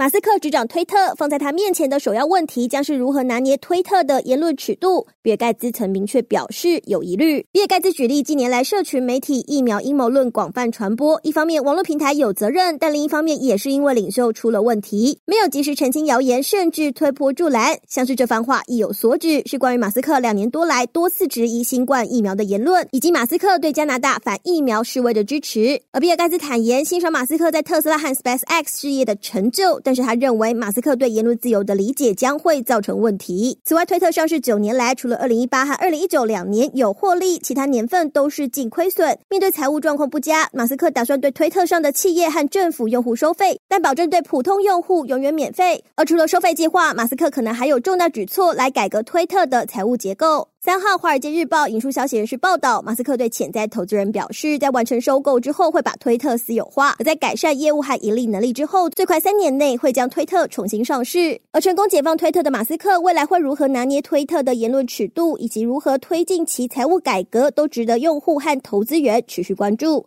马斯克执掌推特，放在他面前的首要问题将是如何拿捏推特的言论尺度。比尔盖茨曾明确表示有疑虑。比尔盖茨举例，近年来社群媒体疫苗阴谋论广泛传播，一方面网络平台有责任，但另一方面也是因为领袖出了问题，没有及时澄清谣言，甚至推波助澜。像是这番话意有所指，是关于马斯克两年多来多次质疑新冠疫苗的言论，以及马斯克对加拿大反疫苗示威的支持。而比尔盖茨坦言欣赏马斯克在特斯拉和 SpaceX 事业的成就。但是他认为，马斯克对言论自由的理解将会造成问题。此外，推特上市九年来，除了二零一八和二零一九两年有获利，其他年份都是净亏损。面对财务状况不佳，马斯克打算对推特上的企业和政府用户收费，但保证对普通用户永远免费。而除了收费计划，马斯克可能还有重大举措来改革推特的财务结构。三号，《华尔街日报》引述消息人士报道，马斯克对潜在投资人表示，在完成收购之后会把推特私有化；而在改善业务和盈利能力之后，最快三年内会将推特重新上市。而成功解放推特的马斯克，未来会如何拿捏推特的言论尺度，以及如何推进其财务改革，都值得用户和投资人持续关注。